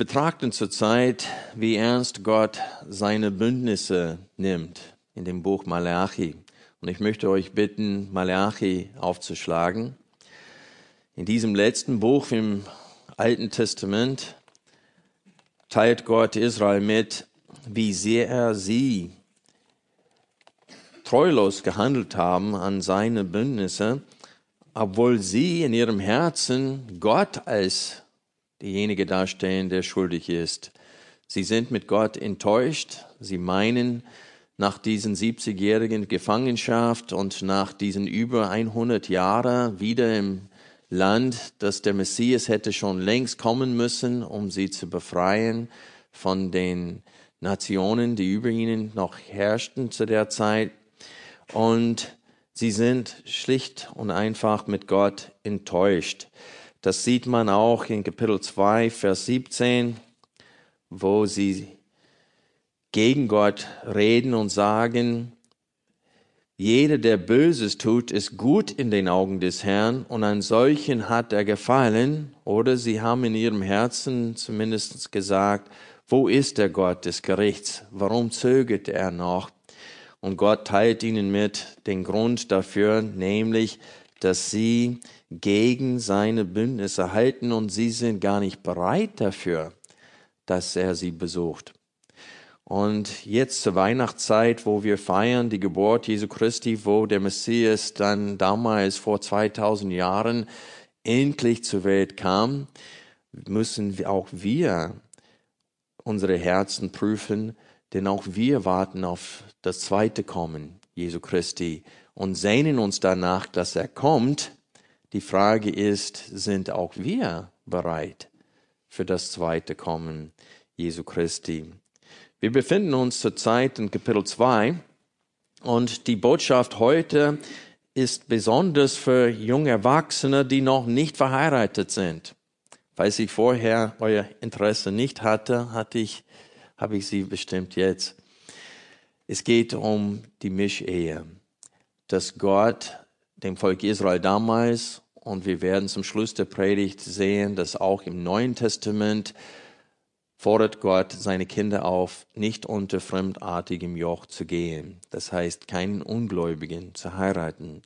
Betrachten zurzeit, wie ernst Gott seine Bündnisse nimmt in dem Buch Malachi. Und ich möchte euch bitten, Malachi aufzuschlagen. In diesem letzten Buch im Alten Testament teilt Gott Israel mit, wie sehr er sie treulos gehandelt haben an seine Bündnisse, obwohl sie in ihrem Herzen Gott als derjenige darstellen, der schuldig ist. Sie sind mit Gott enttäuscht. Sie meinen, nach diesen 70-jährigen Gefangenschaft und nach diesen über 100 Jahren wieder im Land, dass der Messias hätte schon längst kommen müssen, um sie zu befreien von den Nationen, die über ihnen noch herrschten zu der Zeit. Und sie sind schlicht und einfach mit Gott enttäuscht. Das sieht man auch in Kapitel 2, Vers 17, wo sie gegen Gott reden und sagen, jeder, der Böses tut, ist gut in den Augen des Herrn und an solchen hat er gefallen. Oder sie haben in ihrem Herzen zumindest gesagt, wo ist der Gott des Gerichts? Warum zögert er noch? Und Gott teilt ihnen mit den Grund dafür, nämlich, dass sie gegen seine Bündnisse halten und sie sind gar nicht bereit dafür, dass er sie besucht. Und jetzt zur Weihnachtszeit, wo wir feiern die Geburt Jesu Christi, wo der Messias dann damals vor 2000 Jahren endlich zur Welt kam, müssen auch wir unsere Herzen prüfen, denn auch wir warten auf das zweite Kommen Jesu Christi und sehnen uns danach, dass er kommt. Die Frage ist, sind auch wir bereit für das zweite Kommen Jesu Christi? Wir befinden uns zurzeit in Kapitel 2 und die Botschaft heute ist besonders für junge Erwachsene, die noch nicht verheiratet sind. Falls ich vorher euer Interesse nicht hatte, hatte ich, habe ich sie bestimmt jetzt. Es geht um die Mischehe dass Gott dem Volk Israel damals, und wir werden zum Schluss der Predigt sehen, dass auch im Neuen Testament fordert Gott seine Kinder auf, nicht unter fremdartigem Joch zu gehen. Das heißt, keinen Ungläubigen zu heiraten.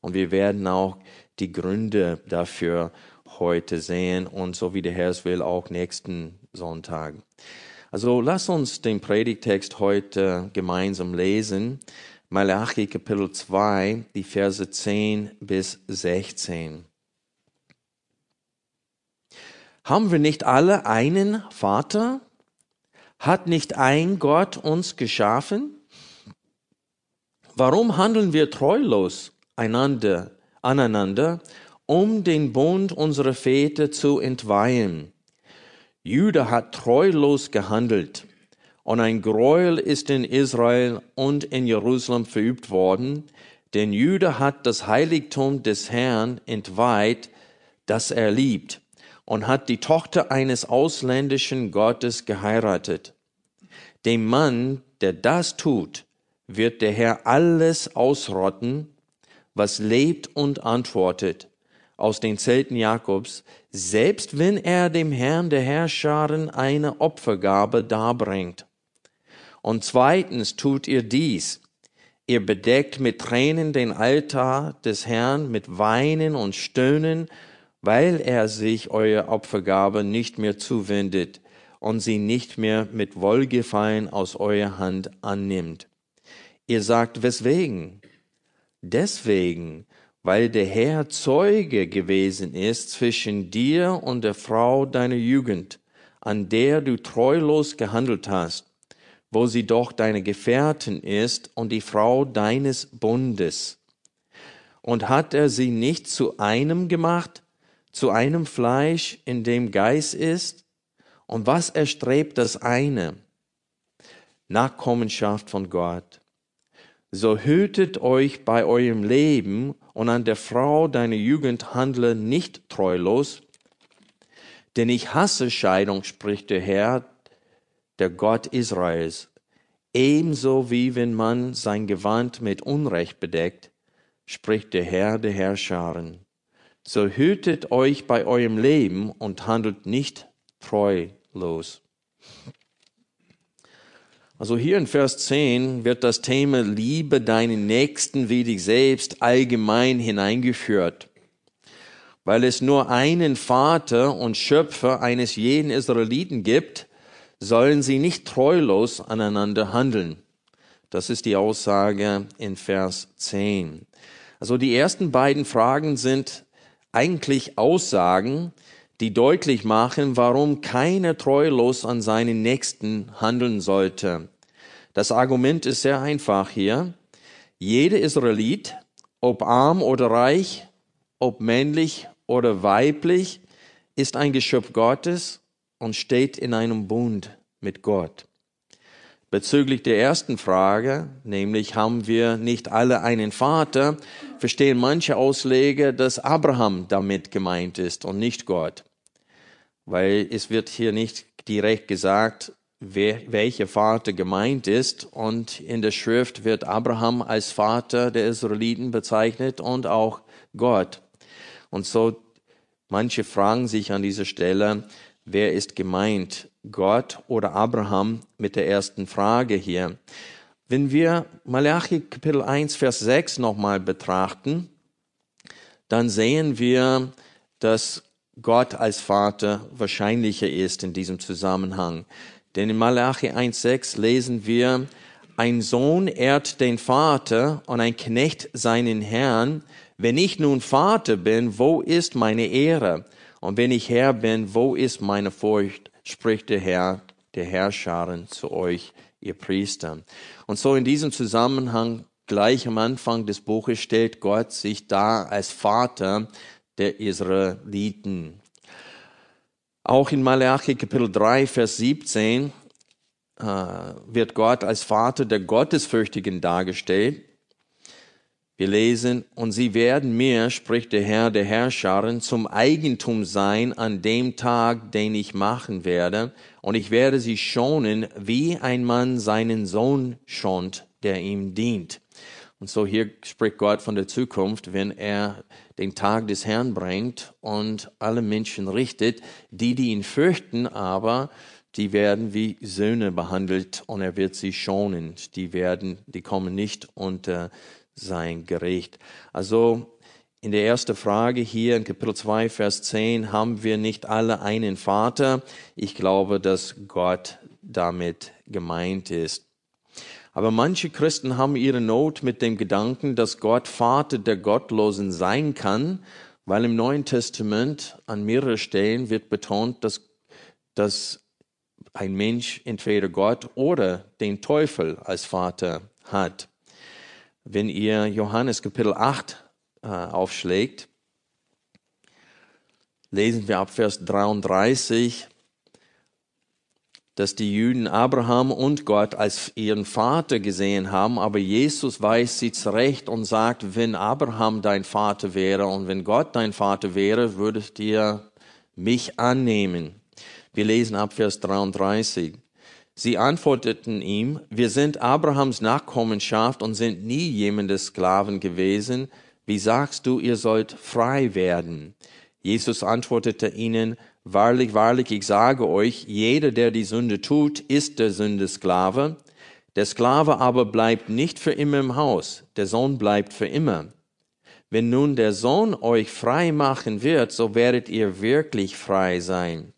Und wir werden auch die Gründe dafür heute sehen und so wie der Herr es will, auch nächsten Sonntag. Also lass uns den Predigtext heute gemeinsam lesen. Malachi Kapitel 2, die Verse 10 bis 16. Haben wir nicht alle einen Vater? Hat nicht ein Gott uns geschaffen? Warum handeln wir treulos einander, aneinander, um den Bund unserer Väter zu entweihen? Judah hat treulos gehandelt und ein Gräuel ist in Israel und in Jerusalem verübt worden, denn Jude hat das Heiligtum des Herrn entweiht, das er liebt, und hat die Tochter eines ausländischen Gottes geheiratet. Dem Mann, der das tut, wird der Herr alles ausrotten, was lebt und antwortet aus den Zelten Jakobs, selbst wenn er dem Herrn der Herrscharen eine Opfergabe darbringt. Und zweitens tut ihr dies. Ihr bedeckt mit Tränen den Altar des Herrn mit Weinen und Stöhnen, weil er sich euer Opfergabe nicht mehr zuwendet und sie nicht mehr mit Wohlgefallen aus eurer Hand annimmt. Ihr sagt, weswegen? Deswegen, weil der Herr Zeuge gewesen ist zwischen dir und der Frau deiner Jugend, an der du treulos gehandelt hast wo sie doch deine Gefährtin ist und die Frau deines Bundes. Und hat er sie nicht zu einem gemacht, zu einem Fleisch, in dem Geist ist? Und was erstrebt das eine? Nachkommenschaft von Gott. So hütet euch bei eurem Leben und an der Frau deiner Jugend handle nicht treulos, denn ich hasse Scheidung, spricht der Herr, der Gott Israels. Ebenso wie wenn man sein Gewand mit Unrecht bedeckt, spricht der Herr der Herrscharen. So hütet euch bei eurem Leben und handelt nicht treulos. Also hier in Vers 10 wird das Thema Liebe deinen Nächsten wie dich selbst allgemein hineingeführt. Weil es nur einen Vater und Schöpfer eines jeden Israeliten gibt, sollen sie nicht treulos aneinander handeln. Das ist die Aussage in Vers 10. Also die ersten beiden Fragen sind eigentlich Aussagen, die deutlich machen, warum keiner treulos an seinen Nächsten handeln sollte. Das Argument ist sehr einfach hier. Jeder Israelit, ob arm oder reich, ob männlich oder weiblich, ist ein Geschöpf Gottes und steht in einem Bund mit Gott. Bezüglich der ersten Frage, nämlich haben wir nicht alle einen Vater, verstehen manche Ausleger, dass Abraham damit gemeint ist und nicht Gott weil es wird hier nicht direkt gesagt, wer, welcher Vater gemeint ist. Und in der Schrift wird Abraham als Vater der Israeliten bezeichnet und auch Gott. Und so manche fragen sich an dieser Stelle, wer ist gemeint, Gott oder Abraham mit der ersten Frage hier. Wenn wir Malachi Kapitel 1, Vers 6 nochmal betrachten, dann sehen wir, dass Gott als Vater wahrscheinlicher ist in diesem Zusammenhang. Denn in Malachi 1,6 lesen wir, ein Sohn ehrt den Vater und ein Knecht seinen Herrn. Wenn ich nun Vater bin, wo ist meine Ehre? Und wenn ich Herr bin, wo ist meine Furcht? spricht der Herr, der Herrscharen zu euch, ihr Priester. Und so in diesem Zusammenhang, gleich am Anfang des Buches, stellt Gott sich da als Vater der Israeliten. Auch in Malachi Kapitel 3, Vers 17 äh, wird Gott als Vater der Gottesfürchtigen dargestellt. Wir lesen, und sie werden mir, spricht der Herr der Herrscharen, zum Eigentum sein an dem Tag, den ich machen werde, und ich werde sie schonen, wie ein Mann seinen Sohn schont, der ihm dient. Und so hier spricht Gott von der Zukunft, wenn er den Tag des Herrn bringt und alle Menschen richtet. Die, die ihn fürchten, aber die werden wie Söhne behandelt und er wird sie schonen. Die werden, die kommen nicht unter sein Gericht. Also in der ersten Frage hier in Kapitel 2, Vers 10 haben wir nicht alle einen Vater. Ich glaube, dass Gott damit gemeint ist. Aber manche Christen haben ihre Not mit dem Gedanken, dass Gott Vater der Gottlosen sein kann, weil im Neuen Testament an mehreren Stellen wird betont, dass, dass ein Mensch entweder Gott oder den Teufel als Vater hat. Wenn ihr Johannes Kapitel 8 äh, aufschlägt, lesen wir ab Vers 33, dass die Juden Abraham und Gott als ihren Vater gesehen haben, aber Jesus weist sie zurecht und sagt, wenn Abraham dein Vater wäre und wenn Gott dein Vater wäre, würdest ihr mich annehmen. Wir lesen ab Vers 33. Sie antworteten ihm, wir sind Abrahams Nachkommenschaft und sind nie jemandes Sklaven gewesen. Wie sagst du, ihr sollt frei werden? Jesus antwortete ihnen, Wahrlich, wahrlich, ich sage euch, jeder, der die Sünde tut, ist der Sünde Sklave. Der Sklave aber bleibt nicht für immer im Haus, der Sohn bleibt für immer. Wenn nun der Sohn euch frei machen wird, so werdet ihr wirklich frei sein.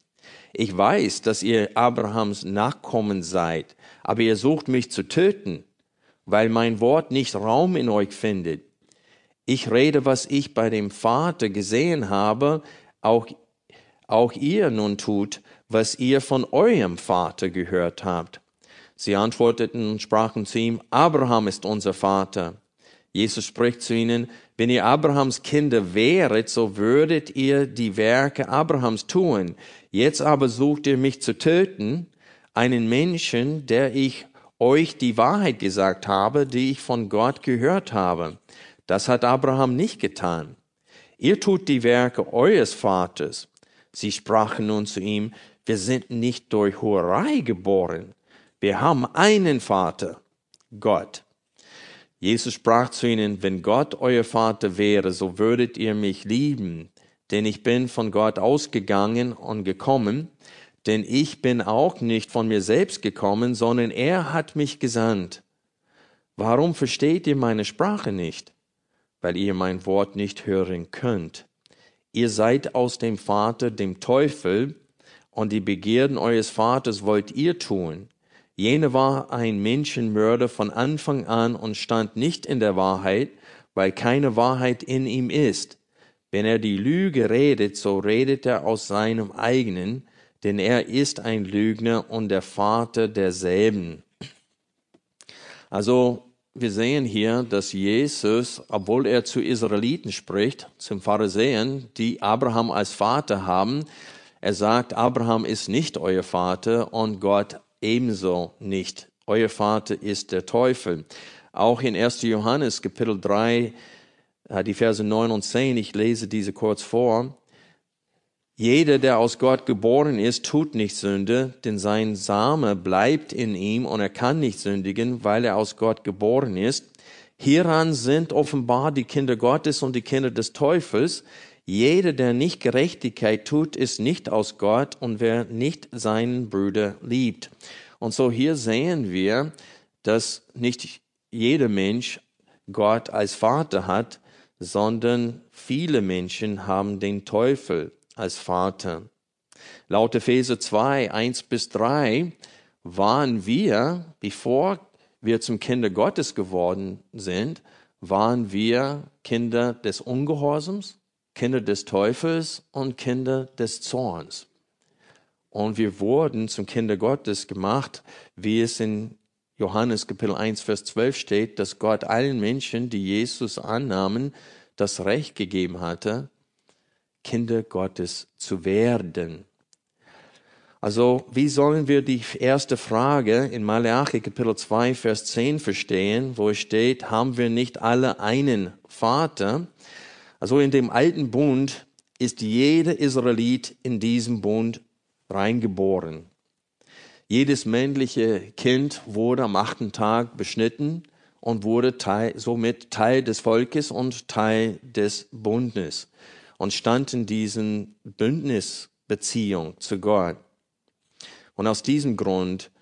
Ich weiß, dass ihr Abrahams Nachkommen seid, aber ihr sucht mich zu töten, weil mein Wort nicht Raum in euch findet. Ich rede, was ich bei dem Vater gesehen habe, auch auch ihr nun tut, was ihr von eurem Vater gehört habt. Sie antworteten und sprachen zu ihm, Abraham ist unser Vater. Jesus spricht zu ihnen, Wenn ihr Abrahams Kinder wäret, so würdet ihr die Werke Abrahams tun. Jetzt aber sucht ihr mich zu töten, einen Menschen, der ich euch die Wahrheit gesagt habe, die ich von Gott gehört habe. Das hat Abraham nicht getan. Ihr tut die Werke eures Vaters. Sie sprachen nun zu ihm, wir sind nicht durch Hurerei geboren. Wir haben einen Vater, Gott. Jesus sprach zu ihnen, wenn Gott euer Vater wäre, so würdet ihr mich lieben, denn ich bin von Gott ausgegangen und gekommen, denn ich bin auch nicht von mir selbst gekommen, sondern er hat mich gesandt. Warum versteht ihr meine Sprache nicht? Weil ihr mein Wort nicht hören könnt. Ihr seid aus dem Vater, dem Teufel, und die Begierden eures Vaters wollt ihr tun. Jene war ein Menschenmörder von Anfang an und stand nicht in der Wahrheit, weil keine Wahrheit in ihm ist. Wenn er die Lüge redet, so redet er aus seinem eigenen, denn er ist ein Lügner und der Vater derselben. Also wir sehen hier, dass Jesus, obwohl er zu Israeliten spricht, zum Pharisäern, die Abraham als Vater haben, er sagt, Abraham ist nicht euer Vater und Gott ebenso nicht. Euer Vater ist der Teufel. Auch in 1. Johannes Kapitel 3, äh, die Verse 9 und 10, ich lese diese kurz vor. Jeder, der aus Gott geboren ist, tut nicht Sünde, denn sein Same bleibt in ihm und er kann nicht sündigen, weil er aus Gott geboren ist. Hieran sind offenbar die Kinder Gottes und die Kinder des Teufels. Jeder, der nicht Gerechtigkeit tut, ist nicht aus Gott und wer nicht seinen Bruder liebt. Und so hier sehen wir, dass nicht jeder Mensch Gott als Vater hat, sondern viele Menschen haben den Teufel als Vater. Laut Epheser 2, 1 bis 3 waren wir, bevor wir zum Kinder Gottes geworden sind, waren wir Kinder des Ungehorsams, Kinder des Teufels und Kinder des Zorns. Und wir wurden zum Kinder Gottes gemacht, wie es in Johannes Kapitel 1, Vers 12 steht, dass Gott allen Menschen, die Jesus annahmen, das Recht gegeben hatte, Kinder Gottes zu werden. Also, wie sollen wir die erste Frage in Malachi Kapitel 2, Vers 10 verstehen, wo es steht, haben wir nicht alle einen Vater? Also in dem alten Bund ist jeder Israelit in diesem Bund reingeboren. Jedes männliche Kind wurde am achten Tag beschnitten und wurde Teil, somit Teil des Volkes und Teil des Bundes und stand in diesen Bündnisbeziehung zu Gott. Und aus diesem Grund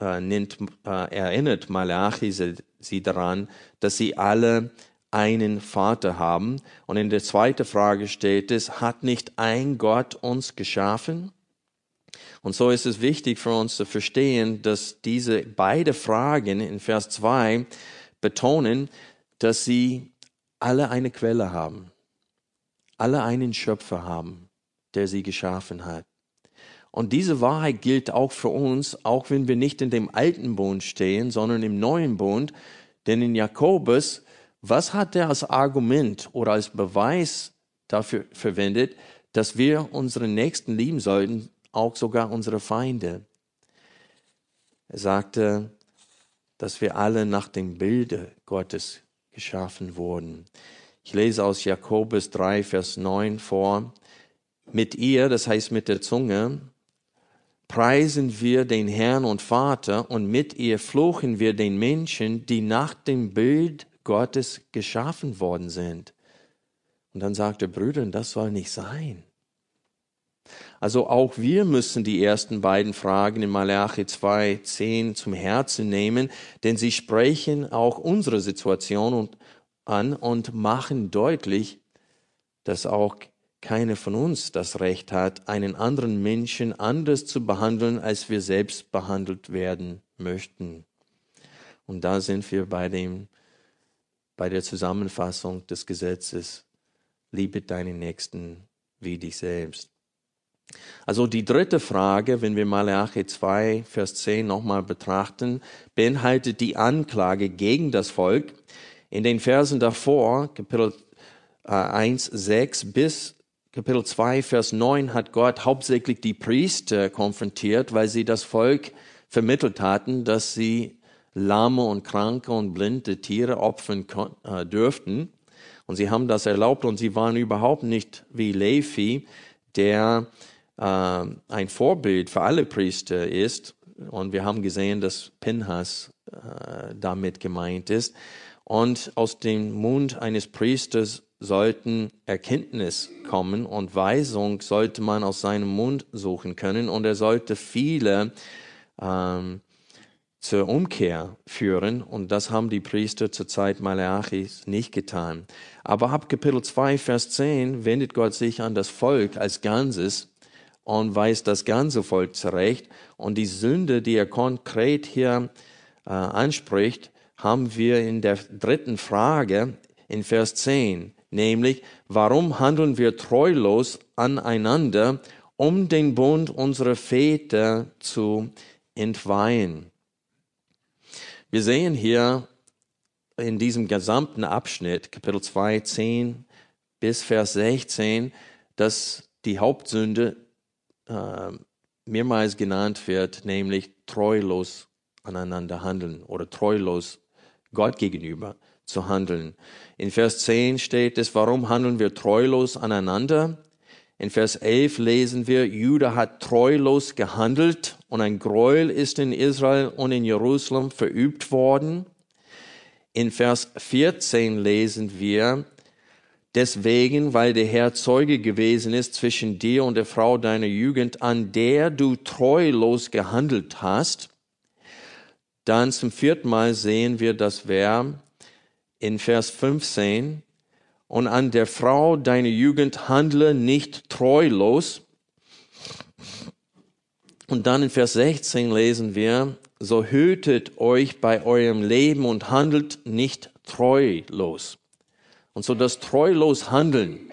äh, nennt, äh, erinnert Malachi sie, sie daran, dass sie alle einen Vater haben. Und in der zweiten Frage steht es, hat nicht ein Gott uns geschaffen? Und so ist es wichtig für uns zu verstehen, dass diese beide Fragen in Vers 2 betonen, dass sie alle eine Quelle haben alle einen Schöpfer haben, der sie geschaffen hat. Und diese Wahrheit gilt auch für uns, auch wenn wir nicht in dem alten Bund stehen, sondern im neuen Bund. Denn in Jakobus, was hat er als Argument oder als Beweis dafür verwendet, dass wir unsere Nächsten lieben sollten, auch sogar unsere Feinde? Er sagte, dass wir alle nach dem Bilde Gottes geschaffen wurden. Ich lese aus Jakobus 3, Vers 9 vor. Mit ihr, das heißt mit der Zunge, preisen wir den Herrn und Vater und mit ihr fluchen wir den Menschen, die nach dem Bild Gottes geschaffen worden sind. Und dann sagt er, Brüder, das soll nicht sein. Also auch wir müssen die ersten beiden Fragen in Malachi 2, 10 zum Herzen nehmen, denn sie sprechen auch unsere Situation und an und machen deutlich, dass auch keiner von uns das Recht hat, einen anderen Menschen anders zu behandeln, als wir selbst behandelt werden möchten. Und da sind wir bei dem, bei der Zusammenfassung des Gesetzes, liebe deinen Nächsten wie dich selbst. Also die dritte Frage, wenn wir Malachi 2, Vers 10 nochmal betrachten, beinhaltet die Anklage gegen das Volk, In den Versen davor, Kapitel äh, 1, 6 bis Kapitel 2, Vers 9, hat Gott hauptsächlich die Priester konfrontiert, weil sie das Volk vermittelt hatten, dass sie lahme und kranke und blinde Tiere opfern äh, dürften. Und sie haben das erlaubt und sie waren überhaupt nicht wie Levi, der äh, ein Vorbild für alle Priester ist. Und wir haben gesehen, dass Pinhas äh, damit gemeint ist. Und aus dem Mund eines Priesters sollten Erkenntnis kommen und Weisung sollte man aus seinem Mund suchen können und er sollte viele ähm, zur Umkehr führen und das haben die Priester zur Zeit Malachis nicht getan. Aber ab Kapitel 2, Vers 10 wendet Gott sich an das Volk als Ganzes und weist das ganze Volk zurecht und die Sünde, die er konkret hier äh, anspricht, haben wir in der dritten Frage in Vers 10, nämlich, warum handeln wir treulos aneinander, um den Bund unserer Väter zu entweihen? Wir sehen hier in diesem gesamten Abschnitt, Kapitel 2, 10 bis Vers 16, dass die Hauptsünde äh, mehrmals genannt wird, nämlich treulos aneinander handeln oder treulos Gott gegenüber zu handeln. In Vers 10 steht es, warum handeln wir treulos aneinander? In Vers 11 lesen wir, Judah hat treulos gehandelt und ein Gräuel ist in Israel und in Jerusalem verübt worden. In Vers 14 lesen wir, deswegen, weil der Herr Zeuge gewesen ist zwischen dir und der Frau deiner Jugend, an der du treulos gehandelt hast. Dann zum vierten Mal sehen wir das Verb in Vers 15, und an der Frau deiner Jugend handle nicht treulos. Und dann in Vers 16 lesen wir, so hütet euch bei eurem Leben und handelt nicht treulos. Und so das treulos Handeln,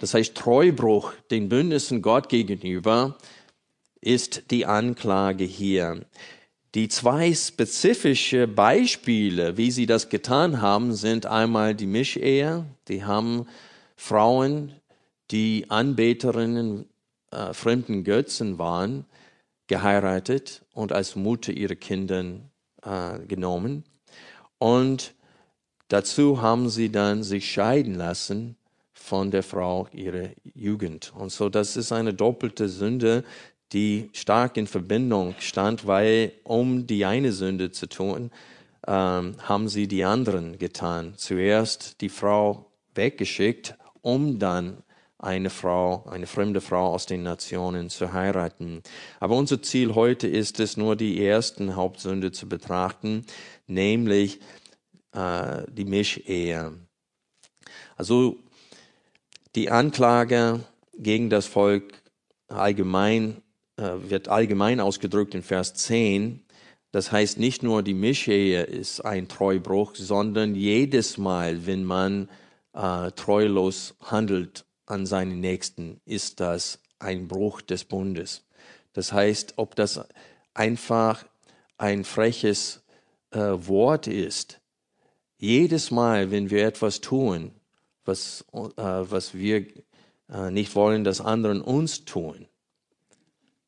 das heißt Treubruch den Bündnissen Gott gegenüber, ist die Anklage hier. Die zwei spezifische Beispiele, wie sie das getan haben, sind einmal die Mischehe. Die haben Frauen, die Anbeterinnen äh, fremden Götzen waren, geheiratet und als Mutter ihre Kinder äh, genommen. Und dazu haben sie dann sich scheiden lassen von der Frau ihrer Jugend. Und so, das ist eine doppelte Sünde, die stark in Verbindung stand, weil um die eine Sünde zu tun, ähm, haben sie die anderen getan. Zuerst die Frau weggeschickt, um dann eine Frau, eine fremde Frau aus den Nationen zu heiraten. Aber unser Ziel heute ist es, nur die ersten Hauptsünde zu betrachten, nämlich äh, die Mischehe. Also die Anklage gegen das Volk allgemein äh, wird allgemein ausgedrückt in Vers 10. Das heißt, nicht nur die Mischehe ist ein Treubruch, sondern jedes Mal, wenn man äh, treulos handelt an seinen Nächsten, ist das ein Bruch des Bundes. Das heißt, ob das einfach ein freches äh, Wort ist, jedes Mal, wenn wir etwas tun, was, äh, was wir äh, nicht wollen, dass anderen uns tun,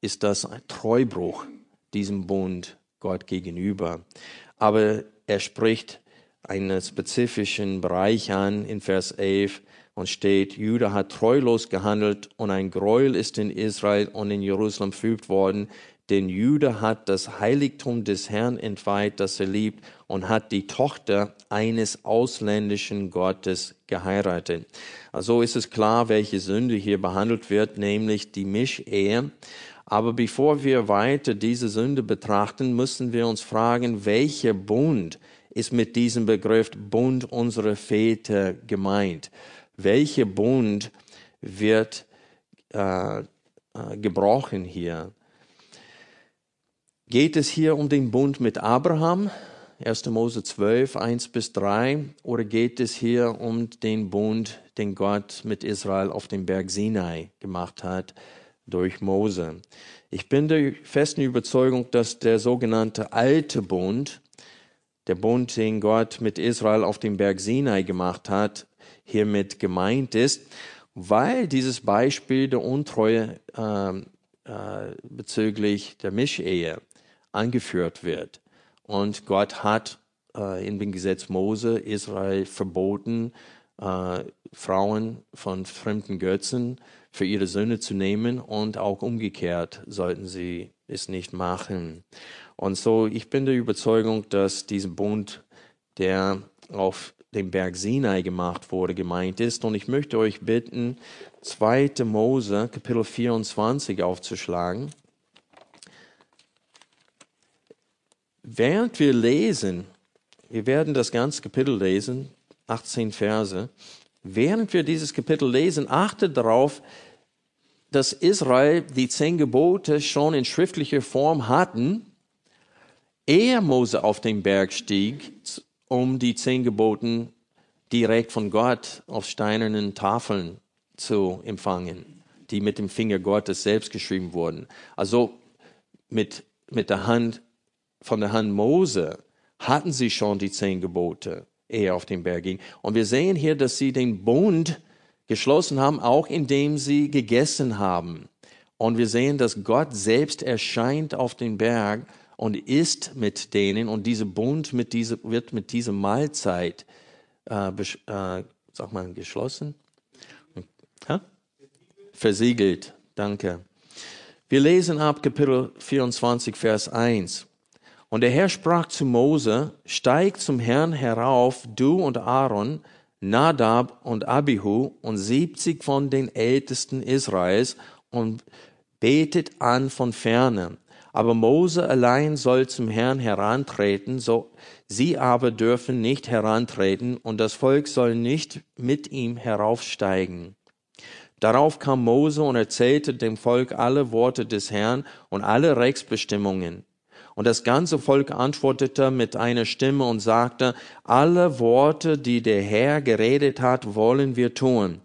ist das ein Treubruch diesem Bund Gott gegenüber. Aber er spricht einen spezifischen Bereich an in Vers 11 und steht, Judah hat treulos gehandelt und ein Gräuel ist in Israel und in Jerusalem verübt worden, denn Judah hat das Heiligtum des Herrn entweiht, das er liebt, und hat die Tochter eines ausländischen Gottes geheiratet. Also ist es klar, welche Sünde hier behandelt wird, nämlich die Mischehe. Aber bevor wir weiter diese Sünde betrachten, müssen wir uns fragen, welcher Bund ist mit diesem Begriff Bund unserer Väter gemeint? Welcher Bund wird äh, äh, gebrochen hier? Geht es hier um den Bund mit Abraham, 1. Mose 12, 1 bis 3, oder geht es hier um den Bund, den Gott mit Israel auf dem Berg Sinai gemacht hat, durch Mose. Ich bin der festen Überzeugung, dass der sogenannte alte Bund der Bund, den Gott mit Israel auf dem Berg Sinai gemacht hat, hiermit gemeint ist, weil dieses Beispiel der Untreue äh, äh, bezüglich der Mischehe angeführt wird. Und Gott hat äh, in dem Gesetz Mose Israel verboten, äh, Frauen von fremden Götzen für ihre Söhne zu nehmen und auch umgekehrt sollten sie es nicht machen. Und so, ich bin der Überzeugung, dass dieser Bund, der auf dem Berg Sinai gemacht wurde, gemeint ist. Und ich möchte euch bitten, 2. Mose, Kapitel 24 aufzuschlagen. Während wir lesen, wir werden das ganze Kapitel lesen, 18 Verse, während wir dieses Kapitel lesen, achtet darauf, dass Israel die zehn Gebote schon in schriftlicher Form hatten, ehe Mose auf den Berg stieg, um die zehn Geboten direkt von Gott auf steinernen Tafeln zu empfangen, die mit dem Finger Gottes selbst geschrieben wurden. Also mit, mit der Hand, von der Hand Mose hatten sie schon die zehn Gebote, ehe er auf den Berg ging. Und wir sehen hier, dass sie den Bund geschlossen haben, auch indem sie gegessen haben. Und wir sehen, dass Gott selbst erscheint auf den Berg und isst mit denen und dieser Bund mit diese, wird mit dieser Mahlzeit äh, äh, sag mal, geschlossen. Ha? Versiegelt. Danke. Wir lesen ab Kapitel 24, Vers 1. Und der Herr sprach zu Mose, steig zum Herrn herauf, du und Aaron, Nadab und Abihu und siebzig von den Ältesten Israels und betet an von ferne. Aber Mose allein soll zum Herrn herantreten, so sie aber dürfen nicht herantreten und das Volk soll nicht mit ihm heraufsteigen. Darauf kam Mose und erzählte dem Volk alle Worte des Herrn und alle Rechtsbestimmungen. Und das ganze Volk antwortete mit einer Stimme und sagte, alle Worte, die der Herr geredet hat, wollen wir tun.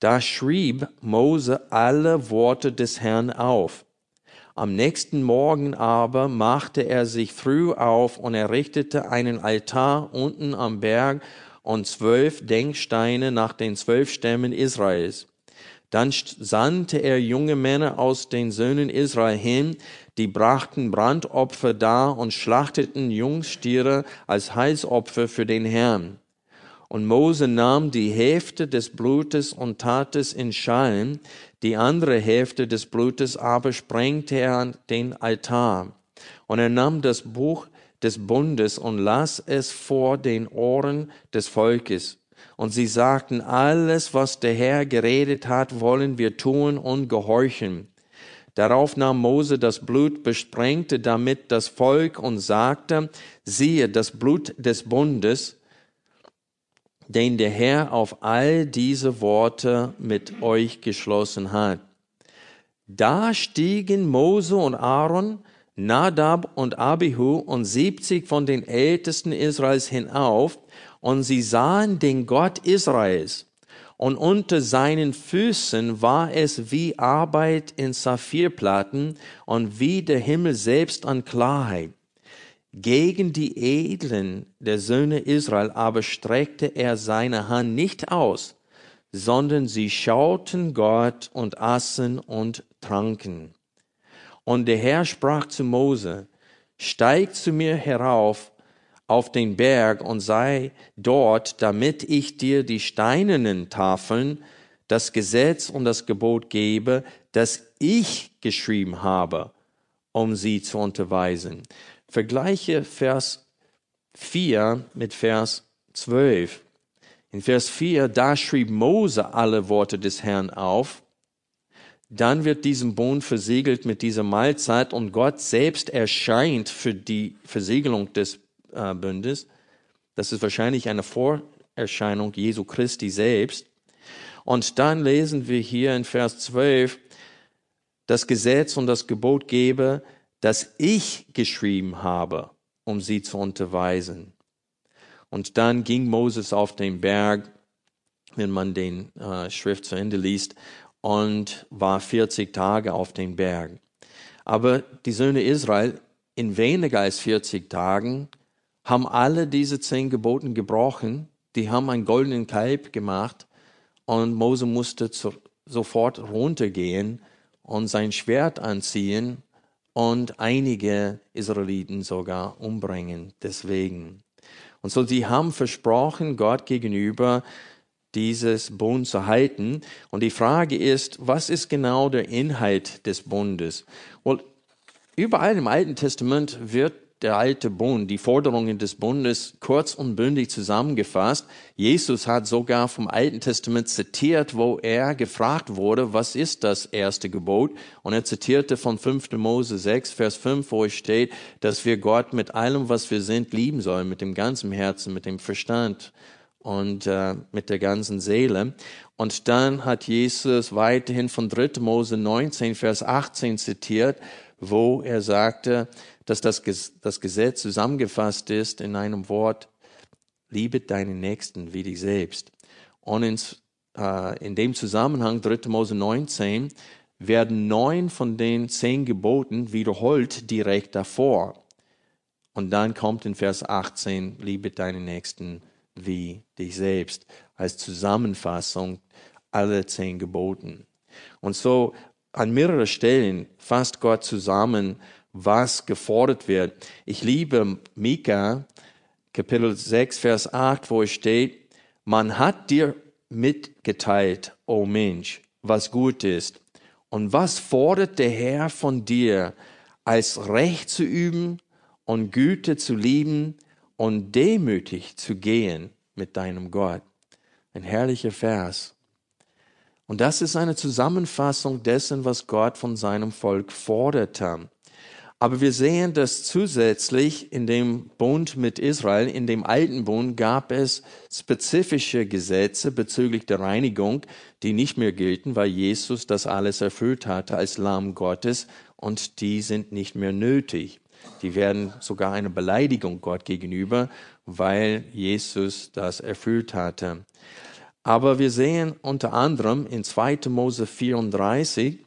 Da schrieb Mose alle Worte des Herrn auf. Am nächsten Morgen aber machte er sich früh auf und errichtete einen Altar unten am Berg und zwölf Denksteine nach den zwölf Stämmen Israels. Dann sandte er junge Männer aus den Söhnen Israel hin, die brachten Brandopfer dar und schlachteten Jungstiere als Heilsopfer für den Herrn. Und Mose nahm die Hälfte des Blutes und tat es in Schalen, die andere Hälfte des Blutes aber sprengte er an den Altar. Und er nahm das Buch des Bundes und las es vor den Ohren des Volkes. Und sie sagten, alles, was der Herr geredet hat, wollen wir tun und gehorchen. Darauf nahm Mose das Blut, besprengte damit das Volk und sagte, siehe das Blut des Bundes, den der Herr auf all diese Worte mit euch geschlossen hat. Da stiegen Mose und Aaron, Nadab und Abihu und siebzig von den Ältesten Israels hinauf, und sie sahen den Gott Israels und unter seinen Füßen war es wie Arbeit in Saphirplatten und wie der Himmel selbst an Klarheit. Gegen die Edlen der Söhne Israel aber streckte er seine Hand nicht aus, sondern sie schauten Gott und aßen und tranken. Und der Herr sprach zu Mose, steig zu mir herauf auf den Berg und sei dort, damit ich dir die steinernen Tafeln, das Gesetz und das Gebot gebe, das ich geschrieben habe, um sie zu unterweisen. Vergleiche Vers 4 mit Vers 12. In Vers 4, da schrieb Mose alle Worte des Herrn auf. Dann wird diesem Bund versiegelt mit dieser Mahlzeit und Gott selbst erscheint für die Versiegelung des Bundes. Das ist wahrscheinlich eine Vorerscheinung Jesu Christi selbst. Und dann lesen wir hier in Vers 12, das Gesetz und das Gebot gebe, das ich geschrieben habe, um sie zu unterweisen. Und dann ging Moses auf den Berg, wenn man den äh, Schrift zu Ende liest, und war 40 Tage auf den Berg. Aber die Söhne Israel in weniger als 40 Tagen haben alle diese zehn Geboten gebrochen. Die haben einen goldenen Kalb gemacht und Mose musste zu, sofort runtergehen und sein Schwert anziehen und einige Israeliten sogar umbringen. Deswegen. Und so, sie haben versprochen, Gott gegenüber dieses Bund zu halten. Und die Frage ist, was ist genau der Inhalt des Bundes? Well, überall im Alten Testament wird der alte Bund, die Forderungen des Bundes kurz und bündig zusammengefasst. Jesus hat sogar vom Alten Testament zitiert, wo er gefragt wurde, was ist das erste Gebot? Und er zitierte von 5. Mose 6, Vers 5, wo es steht, dass wir Gott mit allem, was wir sind, lieben sollen, mit dem ganzen Herzen, mit dem Verstand und äh, mit der ganzen Seele. Und dann hat Jesus weiterhin von 3. Mose 19, Vers 18 zitiert, wo er sagte, dass das, das Gesetz zusammengefasst ist in einem Wort, liebe deinen Nächsten wie dich selbst. Und ins, äh, in dem Zusammenhang, 3. Mose 19, werden neun von den zehn Geboten wiederholt direkt davor. Und dann kommt in Vers 18, liebe deinen Nächsten wie dich selbst, als Zusammenfassung aller zehn Geboten. Und so an mehreren Stellen fasst Gott zusammen, was gefordert wird. Ich liebe Mika, Kapitel 6, Vers 8, wo es steht, man hat dir mitgeteilt, o oh Mensch, was gut ist. Und was fordert der Herr von dir, als Recht zu üben und Güte zu lieben und demütig zu gehen mit deinem Gott. Ein herrlicher Vers. Und das ist eine Zusammenfassung dessen, was Gott von seinem Volk forderte. Aber wir sehen, dass zusätzlich in dem Bund mit Israel, in dem alten Bund, gab es spezifische Gesetze bezüglich der Reinigung, die nicht mehr gelten, weil Jesus das alles erfüllt hatte als Lamm Gottes und die sind nicht mehr nötig. Die werden sogar eine Beleidigung Gott gegenüber, weil Jesus das erfüllt hatte. Aber wir sehen unter anderem in 2. Mose 34,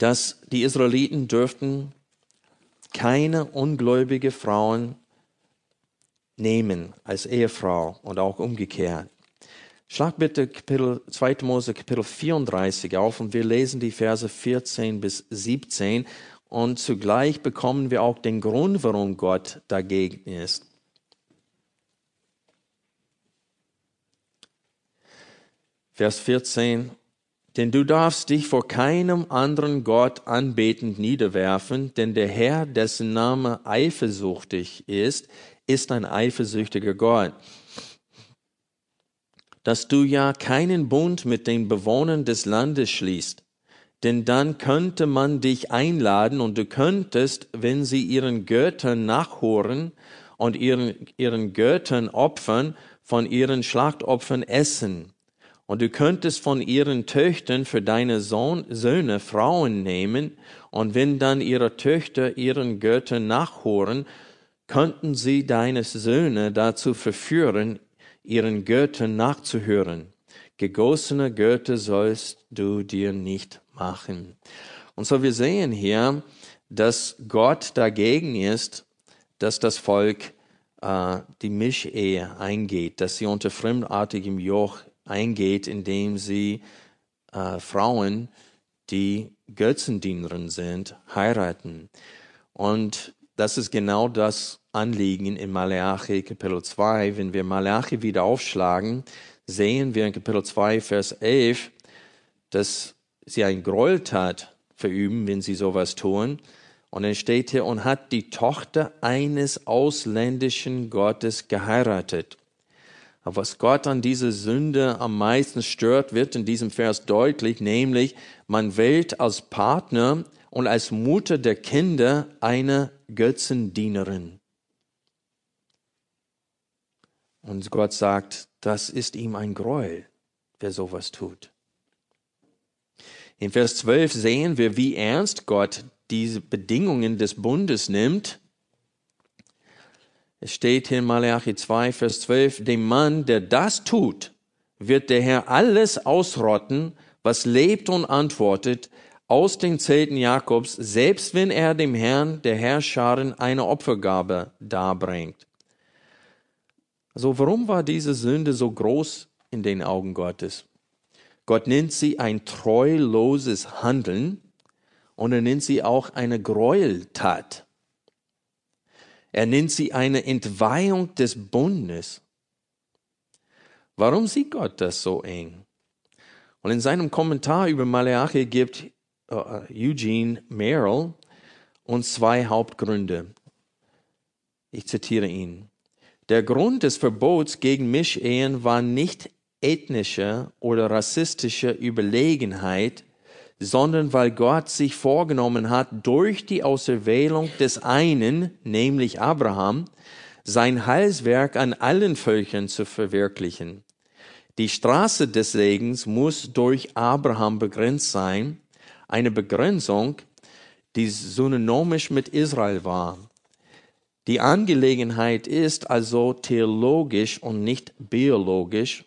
dass die Israeliten dürften keine ungläubige Frauen nehmen als Ehefrau und auch umgekehrt. Schlag bitte Kapitel, 2. Mose Kapitel 34 auf und wir lesen die Verse 14 bis 17 und zugleich bekommen wir auch den Grund, warum Gott dagegen ist. Vers 14. Denn du darfst dich vor keinem anderen Gott anbetend niederwerfen, denn der Herr, dessen Name eifersüchtig ist, ist ein eifersüchtiger Gott. Dass du ja keinen Bund mit den Bewohnern des Landes schließt, denn dann könnte man dich einladen und du könntest, wenn sie ihren Göttern nachhoren und ihren, ihren Göttern opfern, von ihren Schlachtopfern essen. Und du könntest von ihren Töchtern für deine Sohn, Söhne Frauen nehmen, und wenn dann ihre Töchter ihren Göttern nachhoren, könnten sie deine Söhne dazu verführen, ihren Göttern nachzuhören. Gegossene Götter sollst du dir nicht machen. Und so wir sehen hier, dass Gott dagegen ist, dass das Volk äh, die Mischehe eingeht, dass sie unter fremdartigem Joch eingeht, indem sie äh, Frauen, die Götzendienerin sind, heiraten. Und das ist genau das Anliegen in Malachi Kapitel 2. Wenn wir Malachi wieder aufschlagen, sehen wir in Kapitel 2, Vers 11, dass sie ein Gräueltat verüben, wenn sie sowas tun. Und dann steht hier, und hat die Tochter eines ausländischen Gottes geheiratet. Aber was Gott an dieser Sünde am meisten stört, wird in diesem Vers deutlich, nämlich man wählt als Partner und als Mutter der Kinder eine Götzendienerin. Und Gott sagt, das ist ihm ein Gräuel, wer sowas tut. In Vers 12 sehen wir, wie ernst Gott diese Bedingungen des Bundes nimmt es steht hier in Malachi 2, Vers 12, dem Mann, der das tut, wird der Herr alles ausrotten, was lebt und antwortet, aus den Zelten Jakobs, selbst wenn er dem Herrn der Herrscharen eine Opfergabe darbringt. Also warum war diese Sünde so groß in den Augen Gottes? Gott nennt sie ein treuloses Handeln und er nennt sie auch eine Gräueltat. Er nennt sie eine Entweihung des Bundes. Warum sieht Gott das so eng? Und in seinem Kommentar über Malachi gibt uh, Eugene Merrill uns zwei Hauptgründe. Ich zitiere ihn. Der Grund des Verbots gegen Mischehen war nicht ethnische oder rassistische Überlegenheit, sondern weil Gott sich vorgenommen hat, durch die Auserwählung des einen, nämlich Abraham, sein Heilswerk an allen Völkern zu verwirklichen. Die Straße des Segens muss durch Abraham begrenzt sein, eine Begrenzung, die synomisch mit Israel war. Die Angelegenheit ist also theologisch und nicht biologisch,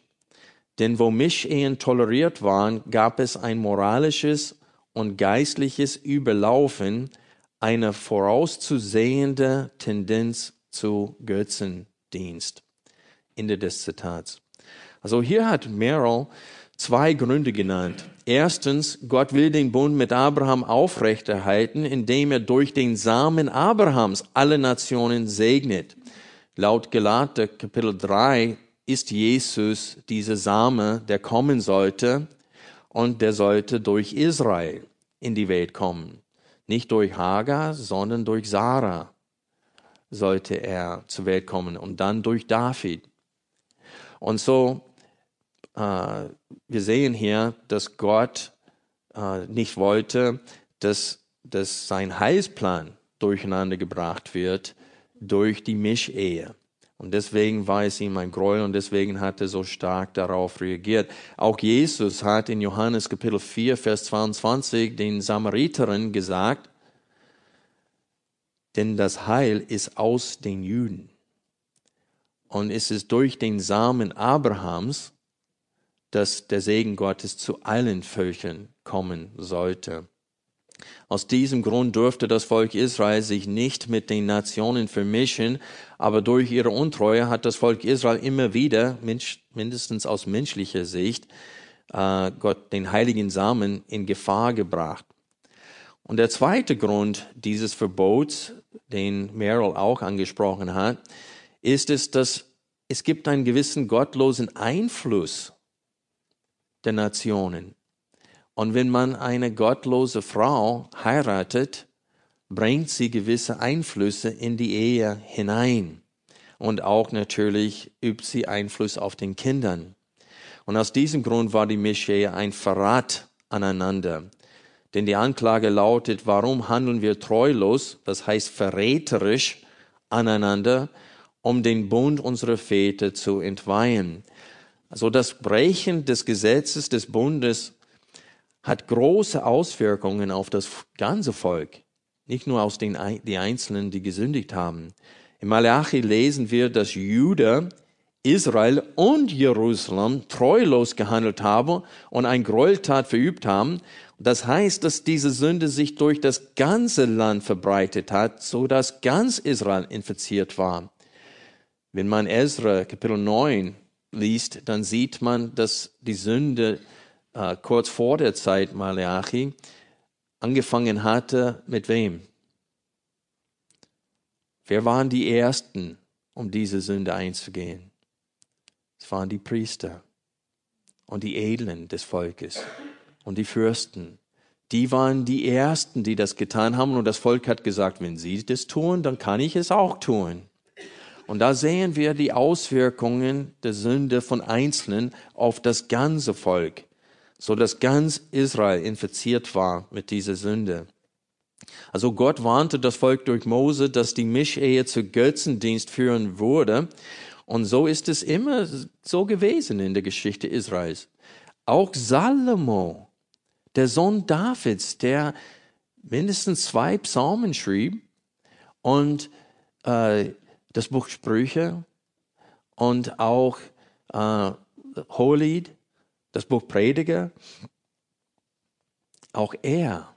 denn wo Mischehen toleriert waren, gab es ein moralisches und geistliches Überlaufen, eine vorauszusehende Tendenz zu Götzendienst. Ende des Zitats. Also hier hat Merrill zwei Gründe genannt. Erstens, Gott will den Bund mit Abraham aufrechterhalten, indem er durch den Samen Abrahams alle Nationen segnet. Laut Galater Kapitel 3 ist Jesus dieser Same, der kommen sollte, und der sollte durch Israel in die Welt kommen. Nicht durch Hagar, sondern durch Sarah sollte er zur Welt kommen und dann durch David. Und so äh, wir sehen hier, dass Gott äh, nicht wollte, dass, dass sein Heilsplan durcheinander gebracht wird durch die Mischehe. Und deswegen war es ihm ein Gräuel und deswegen hat er so stark darauf reagiert. Auch Jesus hat in Johannes Kapitel 4, Vers 22 den Samariterin gesagt, denn das Heil ist aus den Juden. Und es ist durch den Samen Abrahams, dass der Segen Gottes zu allen Völkern kommen sollte. Aus diesem Grund durfte das Volk Israel sich nicht mit den Nationen vermischen, aber durch ihre Untreue hat das Volk Israel immer wieder, mindestens aus menschlicher Sicht, äh, Gott den heiligen Samen in Gefahr gebracht. Und der zweite Grund dieses Verbots, den Merrill auch angesprochen hat, ist es, dass es gibt einen gewissen gottlosen Einfluss der Nationen. Und wenn man eine gottlose Frau heiratet, bringt sie gewisse Einflüsse in die Ehe hinein. Und auch natürlich übt sie Einfluss auf den Kindern. Und aus diesem Grund war die Mischehe ein Verrat aneinander. Denn die Anklage lautet, warum handeln wir treulos, das heißt verräterisch aneinander, um den Bund unserer Väter zu entweihen. Also das Brechen des Gesetzes des Bundes hat große Auswirkungen auf das ganze Volk, nicht nur aus den die Einzelnen, die gesündigt haben. Im Malachi lesen wir, dass Juda, Israel und Jerusalem treulos gehandelt haben und ein Gräueltat verübt haben. Das heißt, dass diese Sünde sich durch das ganze Land verbreitet hat, so dass ganz Israel infiziert war. Wenn man Ezra Kapitel 9 liest, dann sieht man, dass die Sünde äh, kurz vor der Zeit Malachi angefangen hatte mit wem? Wer waren die Ersten, um diese Sünde einzugehen? Es waren die Priester und die Edlen des Volkes und die Fürsten. Die waren die Ersten, die das getan haben und das Volk hat gesagt, wenn sie das tun, dann kann ich es auch tun. Und da sehen wir die Auswirkungen der Sünde von Einzelnen auf das ganze Volk, so dass ganz Israel infiziert war mit dieser Sünde. Also Gott warnte das Volk durch Mose, dass die Mischehe zu Götzendienst führen würde. Und so ist es immer so gewesen in der Geschichte Israels. Auch Salomo, der Sohn Davids, der mindestens zwei Psalmen schrieb und äh, das Buch Sprüche und auch äh, Hohelied, das Buch Prediger. Auch er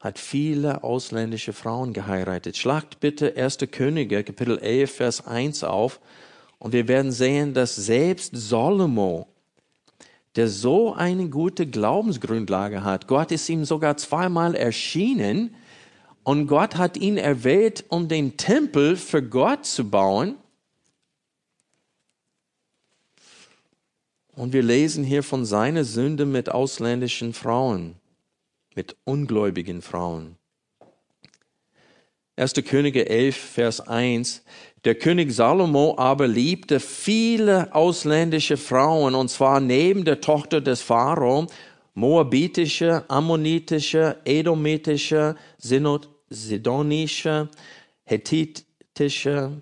hat viele ausländische Frauen geheiratet. Schlagt bitte 1. Könige, Kapitel 11, Vers 1 auf. Und wir werden sehen, dass selbst Salomo, der so eine gute Glaubensgrundlage hat, Gott ist ihm sogar zweimal erschienen und Gott hat ihn erwählt, um den Tempel für Gott zu bauen. Und wir lesen hier von seiner Sünde mit ausländischen Frauen mit ungläubigen Frauen. 1. Könige 11, Vers 1. Der König Salomo aber liebte viele ausländische Frauen, und zwar neben der Tochter des Pharao, moabitische, ammonitische, edomitische, sidonische, hethitische,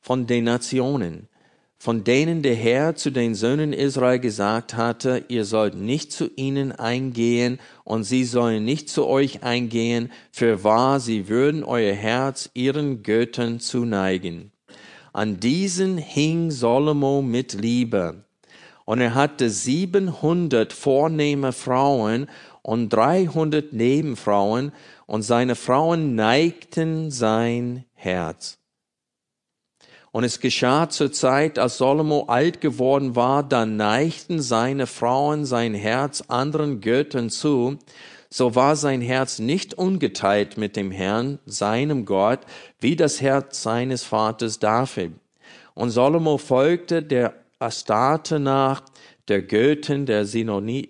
von den Nationen von denen der Herr zu den Söhnen Israel gesagt hatte, ihr sollt nicht zu ihnen eingehen und sie sollen nicht zu euch eingehen, für wahr, sie würden euer Herz ihren Göttern zuneigen. An diesen hing Salomo mit Liebe. Und er hatte 700 vornehme Frauen und 300 Nebenfrauen und seine Frauen neigten sein Herz. Und es geschah zur Zeit, als Salomo alt geworden war, da neigten seine Frauen sein Herz anderen Göttern zu, so war sein Herz nicht ungeteilt mit dem Herrn, seinem Gott, wie das Herz seines Vaters David. Und Salomo folgte der Astarte nach, der Göttin der Sidonier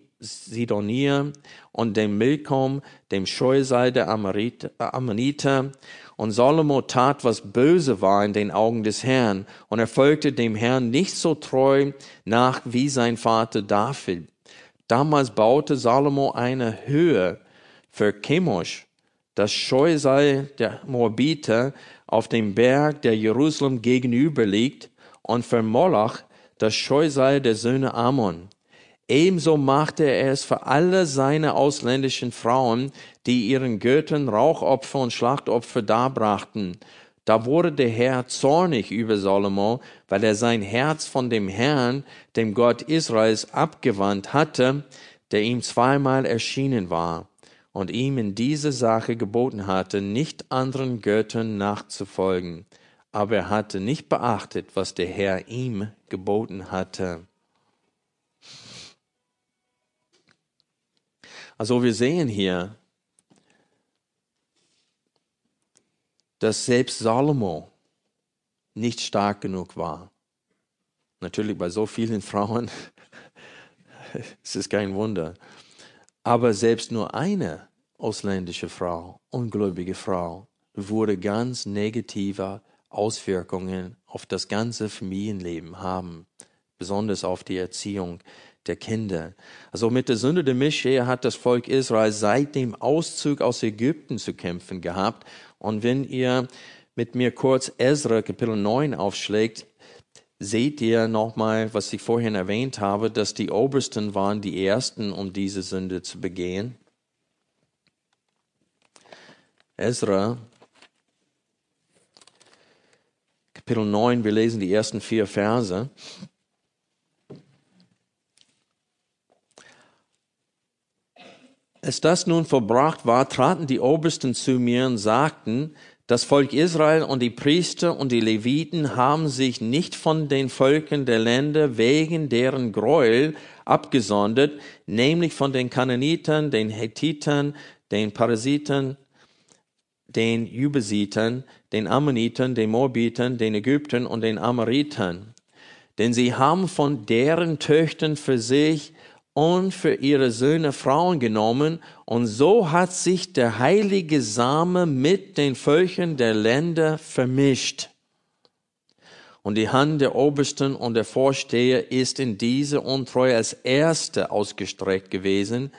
und dem Milkom, dem Scheusal der Ammoniter, und Salomo tat, was böse war in den Augen des Herrn, und er folgte dem Herrn nicht so treu nach wie sein Vater David. Damals baute Salomo eine Höhe für Chemosh, das Scheusal der Moabiter, auf dem Berg, der Jerusalem gegenüber liegt, und für Moloch, das Scheusal der Söhne Ammon. Ebenso machte er es für alle seine ausländischen Frauen, die ihren Göttern Rauchopfer und Schlachtopfer darbrachten. Da wurde der Herr zornig über Salomo, weil er sein Herz von dem Herrn, dem Gott Israels, abgewandt hatte, der ihm zweimal erschienen war und ihm in dieser Sache geboten hatte, nicht anderen Göttern nachzufolgen. Aber er hatte nicht beachtet, was der Herr ihm geboten hatte. Also wir sehen hier, dass selbst Salomo nicht stark genug war. Natürlich bei so vielen Frauen es ist kein Wunder. Aber selbst nur eine ausländische Frau, ungläubige Frau, würde ganz negative Auswirkungen auf das ganze Familienleben haben, besonders auf die Erziehung der Kinder. Also mit der Sünde der Mische hat das Volk Israel seit dem Auszug aus Ägypten zu kämpfen gehabt. Und wenn ihr mit mir kurz Ezra Kapitel 9 aufschlägt, seht ihr nochmal, was ich vorhin erwähnt habe, dass die Obersten waren die Ersten, um diese Sünde zu begehen. Ezra Kapitel 9, wir lesen die ersten vier Verse. Als das nun verbracht war, traten die Obersten zu mir und sagten, das Volk Israel und die Priester und die Leviten haben sich nicht von den Völkern der Länder wegen deren Gräuel abgesondert, nämlich von den Kananitern, den Hethitern, den Parasiten, den Jubesitern, den Ammonitern, den Moabitern, den Ägyptern und den Amoritern. Denn sie haben von deren Töchtern für sich und für ihre Söhne Frauen genommen, und so hat sich der heilige Same mit den Völkern der Länder vermischt. Und die Hand der Obersten und der Vorsteher ist in diese Untreue als erste ausgestreckt gewesen.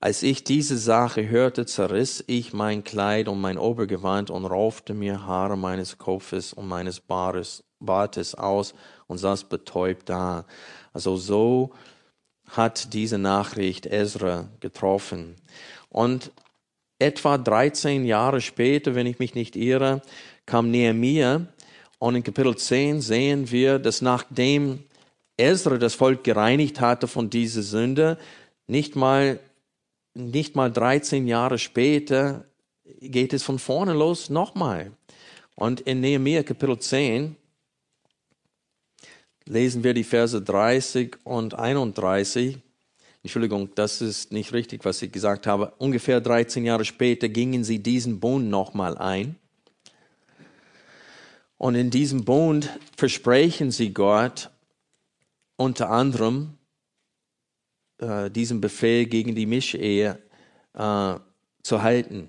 Als ich diese Sache hörte, zerriss ich mein Kleid und mein Obergewand und raufte mir Haare meines Kopfes und meines Bartes aus und saß betäubt da. Also so hat diese Nachricht Ezra getroffen. Und etwa 13 Jahre später, wenn ich mich nicht irre, kam Nehemiah und in Kapitel 10 sehen wir, dass nachdem Ezra das Volk gereinigt hatte von dieser Sünde, nicht mal nicht mal 13 Jahre später geht es von vorne los nochmal. Und in Nehemiah Kapitel 10 lesen wir die Verse 30 und 31. Entschuldigung, das ist nicht richtig, was ich gesagt habe. Ungefähr 13 Jahre später gingen sie diesen Bund nochmal ein. Und in diesem Bund versprechen sie Gott unter anderem äh, diesen Befehl gegen die Mischehe äh, zu halten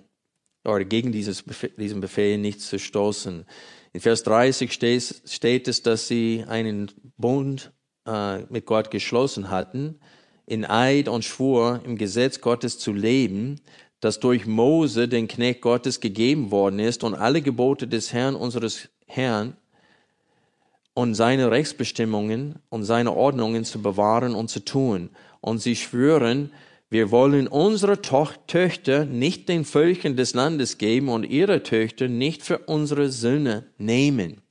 oder gegen dieses Befehl, diesen Befehl nicht zu stoßen. In Vers 30 steht, es, dass sie einen Bund äh, mit Gott geschlossen hatten, in Eid und Schwur im Gesetz Gottes zu leben, das durch Mose, den Knecht Gottes, gegeben worden ist und alle Gebote des Herrn unseres Herrn und seine Rechtsbestimmungen und seine Ordnungen zu bewahren und zu tun. Und sie schwören, wir wollen unsere Töchter nicht den Völkern des Landes geben und ihre Töchter nicht für unsere Söhne nehmen.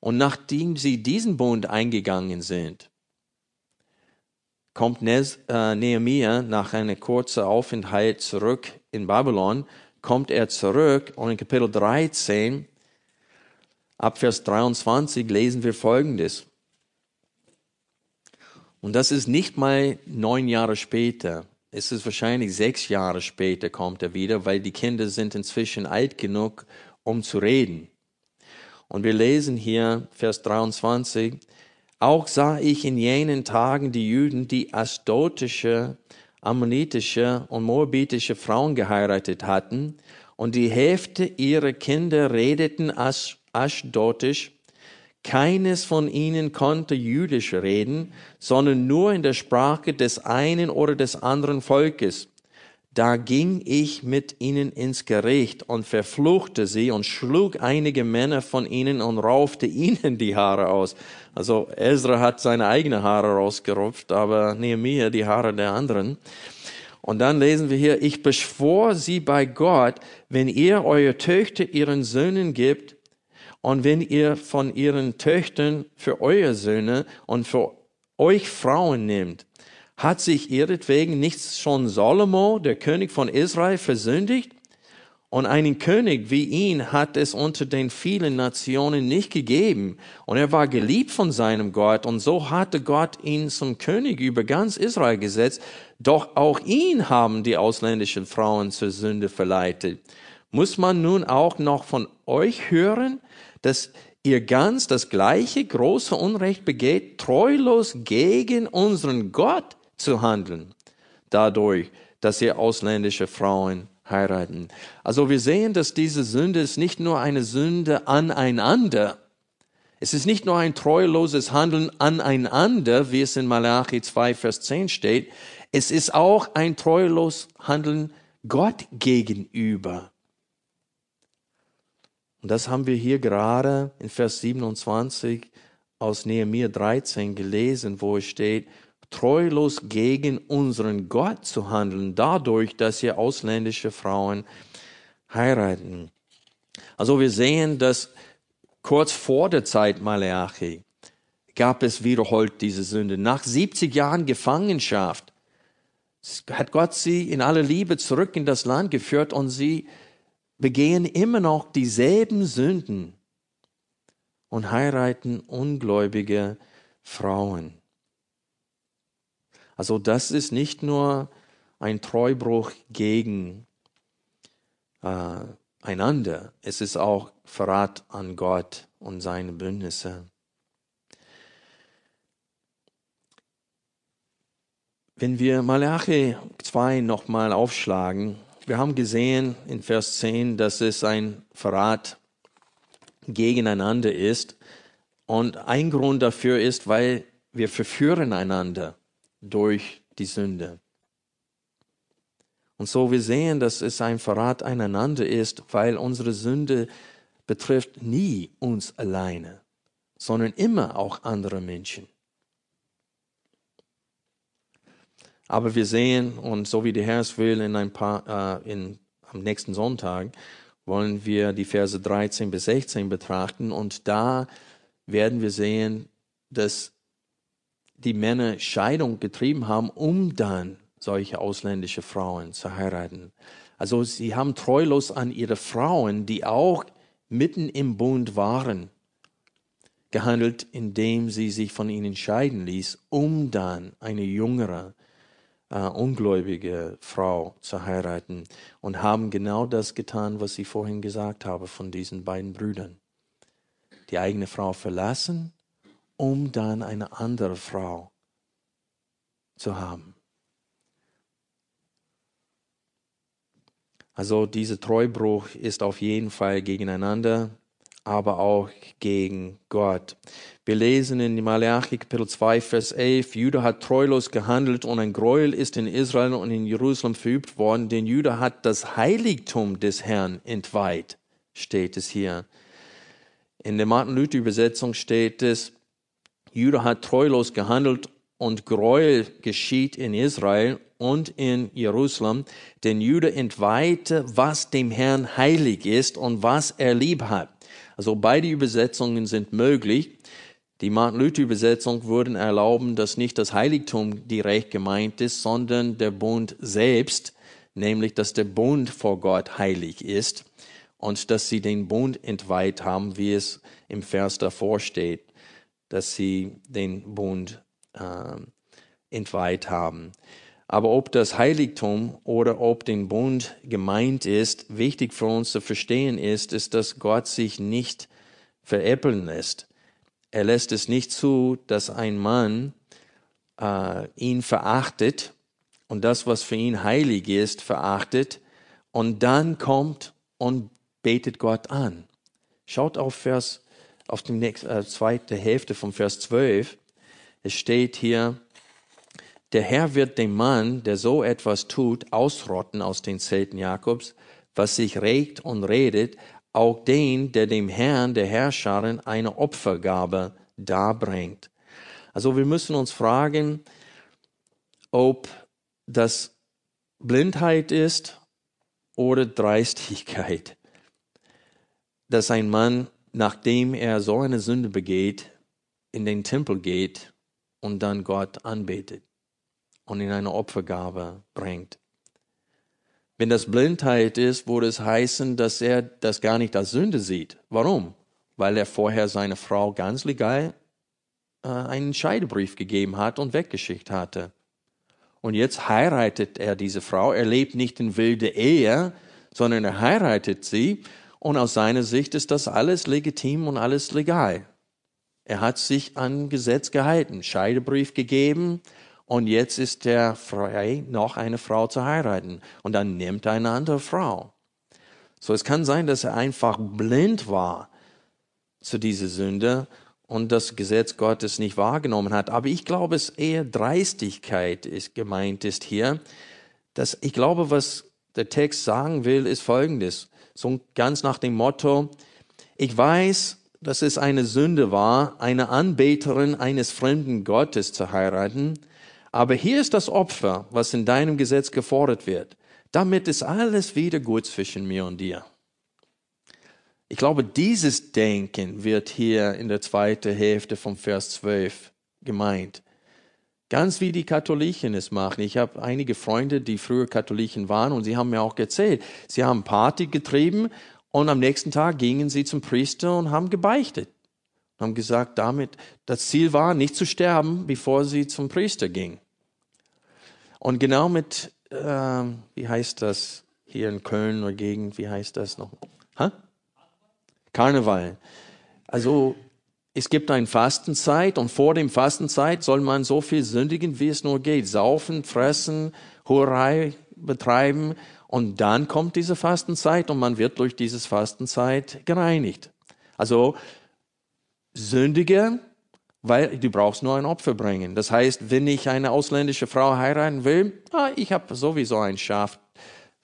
Und nachdem sie diesen Bund eingegangen sind, kommt äh, Nehemiah nach einem kurzen Aufenthalt zurück in Babylon, kommt er zurück und in Kapitel 13 Ab Vers 23 lesen wir Folgendes. Und das ist nicht mal neun Jahre später. Es ist wahrscheinlich sechs Jahre später kommt er wieder, weil die Kinder sind inzwischen alt genug, um zu reden. Und wir lesen hier Vers 23. Auch sah ich in jenen Tagen die Juden, die astotische, ammonitische und moabitische Frauen geheiratet hatten, und die Hälfte ihrer Kinder redeten as Aschdotisch. Keines von ihnen konnte Jüdisch reden, sondern nur in der Sprache des einen oder des anderen Volkes. Da ging ich mit ihnen ins Gericht und verfluchte sie und schlug einige Männer von ihnen und raufte ihnen die Haare aus. Also Ezra hat seine eigenen Haare rausgerupft, aber Nehemiah die Haare der anderen. Und dann lesen wir hier, ich beschwor sie bei Gott, wenn ihr eure Töchter ihren Söhnen gibt, und wenn ihr von ihren Töchtern für eure Söhne und für euch Frauen nehmt, hat sich ihretwegen nicht schon Salomo, der König von Israel, versündigt? Und einen König wie ihn hat es unter den vielen Nationen nicht gegeben. Und er war geliebt von seinem Gott. Und so hatte Gott ihn zum König über ganz Israel gesetzt. Doch auch ihn haben die ausländischen Frauen zur Sünde verleitet. Muss man nun auch noch von euch hören, dass ihr ganz das gleiche große Unrecht begeht, treulos gegen unseren Gott zu handeln, dadurch, dass ihr ausländische Frauen heiraten. Also wir sehen, dass diese Sünde ist nicht nur eine Sünde aneinander, es ist nicht nur ein treuloses Handeln aneinander, wie es in Malachi 2, Vers 10 steht, es ist auch ein treulos Handeln Gott gegenüber. Und das haben wir hier gerade in Vers 27 aus Nehemiah 13 gelesen, wo es steht, treulos gegen unseren Gott zu handeln, dadurch, dass ihr ausländische Frauen heiraten. Also wir sehen, dass kurz vor der Zeit Malachi gab es wiederholt diese Sünde. Nach 70 Jahren Gefangenschaft hat Gott sie in aller Liebe zurück in das Land geführt und sie begehen immer noch dieselben Sünden und heiraten ungläubige Frauen. Also das ist nicht nur ein Treubruch gegen äh, einander, es ist auch Verrat an Gott und seine Bündnisse. Wenn wir Malachi 2 nochmal aufschlagen, wir haben gesehen in Vers 10, dass es ein Verrat gegeneinander ist. Und ein Grund dafür ist, weil wir verführen einander durch die Sünde. Und so wir sehen, dass es ein Verrat einander ist, weil unsere Sünde betrifft nie uns alleine, sondern immer auch andere Menschen. Aber wir sehen, und so wie der Herr es will, in ein paar, äh, in, am nächsten Sonntag, wollen wir die Verse 13 bis 16 betrachten. Und da werden wir sehen, dass die Männer Scheidung getrieben haben, um dann solche ausländische Frauen zu heiraten. Also sie haben treulos an ihre Frauen, die auch mitten im Bund waren, gehandelt, indem sie sich von ihnen scheiden ließ, um dann eine jüngere, äh, ungläubige Frau zu heiraten und haben genau das getan, was ich vorhin gesagt habe von diesen beiden Brüdern. Die eigene Frau verlassen, um dann eine andere Frau zu haben. Also dieser Treubruch ist auf jeden Fall gegeneinander aber auch gegen Gott. Wir lesen in Malachi Kapitel 2, Vers 11, Judah hat treulos gehandelt und ein Gräuel ist in Israel und in Jerusalem verübt worden, denn Judah hat das Heiligtum des Herrn entweiht, steht es hier. In der Martin Luther Übersetzung steht es, Judah hat treulos gehandelt und Gräuel geschieht in Israel und in Jerusalem, denn Judah entweihte, was dem Herrn heilig ist und was er lieb hat. Also beide Übersetzungen sind möglich. Die Martin Luther Übersetzung würden erlauben, dass nicht das Heiligtum direkt gemeint ist, sondern der Bund selbst, nämlich dass der Bund vor Gott heilig ist und dass sie den Bund entweiht haben, wie es im Vers davor steht, dass sie den Bund äh, entweiht haben. Aber ob das Heiligtum oder ob den Bund gemeint ist, wichtig für uns zu verstehen ist, ist, dass Gott sich nicht veräppeln lässt. Er lässt es nicht zu, dass ein Mann äh, ihn verachtet und das, was für ihn heilig ist, verachtet und dann kommt und betet Gott an. Schaut auf Vers, auf die nächste, äh, zweite Hälfte vom Vers 12. Es steht hier, der Herr wird den Mann, der so etwas tut, ausrotten aus den Zelten Jakobs, was sich regt und redet, auch den, der dem Herrn der Herrscherin eine Opfergabe darbringt. Also wir müssen uns fragen, ob das Blindheit ist oder Dreistigkeit, dass ein Mann, nachdem er so eine Sünde begeht, in den Tempel geht und dann Gott anbetet und in eine Opfergabe bringt. Wenn das Blindheit ist, würde es heißen, dass er das gar nicht als Sünde sieht. Warum? Weil er vorher seine Frau ganz legal äh, einen Scheidebrief gegeben hat und weggeschickt hatte. Und jetzt heiratet er diese Frau. Er lebt nicht in wilde Ehe, sondern er heiratet sie. Und aus seiner Sicht ist das alles legitim und alles legal. Er hat sich an Gesetz gehalten, Scheidebrief gegeben, und jetzt ist er frei, noch eine Frau zu heiraten. Und dann nimmt er eine andere Frau. So, es kann sein, dass er einfach blind war zu dieser Sünde und das Gesetz Gottes nicht wahrgenommen hat. Aber ich glaube, es eher Dreistigkeit ist gemeint ist hier. Dass ich glaube, was der Text sagen will, ist Folgendes. So ganz nach dem Motto, ich weiß, dass es eine Sünde war, eine Anbeterin eines fremden Gottes zu heiraten, aber hier ist das Opfer, was in deinem Gesetz gefordert wird. Damit ist alles wieder gut zwischen mir und dir. Ich glaube, dieses Denken wird hier in der zweiten Hälfte vom Vers 12 gemeint. Ganz wie die Katholiken es machen. Ich habe einige Freunde, die früher Katholiken waren und sie haben mir auch erzählt, sie haben Party getrieben und am nächsten Tag gingen sie zum Priester und haben gebeichtet haben gesagt, damit das Ziel war, nicht zu sterben, bevor sie zum Priester ging. Und genau mit, äh, wie heißt das hier in Köln oder Gegend, wie heißt das noch? Ha? Karneval. Also es gibt eine Fastenzeit und vor dem Fastenzeit soll man so viel sündigen, wie es nur geht. Saufen, fressen, Hurerei betreiben und dann kommt diese Fastenzeit und man wird durch diese Fastenzeit gereinigt. Also sündige, weil du brauchst nur ein Opfer bringen. Das heißt, wenn ich eine ausländische Frau heiraten will, ah, ich habe sowieso ein Schaf,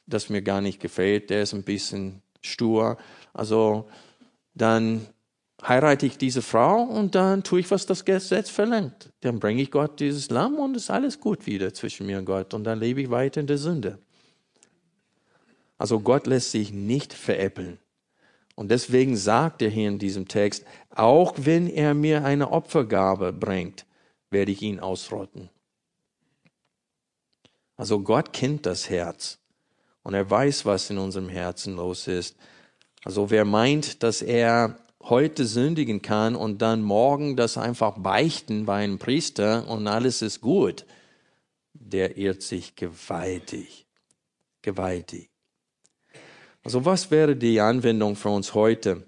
das mir gar nicht gefällt, der ist ein bisschen stur. Also dann heirate ich diese Frau und dann tue ich, was das Gesetz verlangt. Dann bringe ich Gott dieses Lamm und es ist alles gut wieder zwischen mir und Gott und dann lebe ich weiter in der Sünde. Also Gott lässt sich nicht veräppeln. Und deswegen sagt er hier in diesem Text, auch wenn er mir eine Opfergabe bringt, werde ich ihn ausrotten. Also Gott kennt das Herz und er weiß, was in unserem Herzen los ist. Also wer meint, dass er heute sündigen kann und dann morgen das einfach beichten bei einem Priester und alles ist gut, der irrt sich gewaltig. Gewaltig. Also was wäre die Anwendung für uns heute?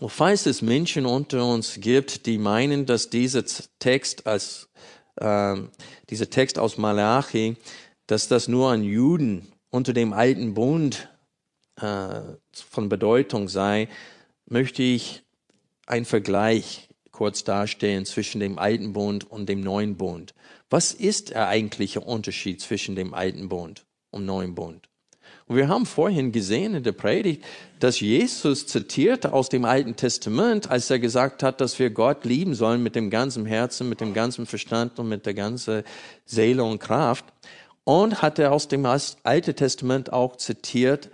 Und falls es Menschen unter uns gibt, die meinen, dass dieser Text als äh, dieser Text aus Malachi, dass das nur an Juden unter dem alten Bund äh, von Bedeutung sei, möchte ich einen Vergleich kurz darstellen zwischen dem alten Bund und dem neuen Bund. Was ist der eigentliche Unterschied zwischen dem alten Bund und neuen Bund? Und wir haben vorhin gesehen in der Predigt, dass Jesus zitierte aus dem Alten Testament, als er gesagt hat, dass wir Gott lieben sollen mit dem ganzen Herzen, mit dem ganzen Verstand und mit der ganzen Seele und Kraft. Und hat er aus dem Alten Testament auch zitiert,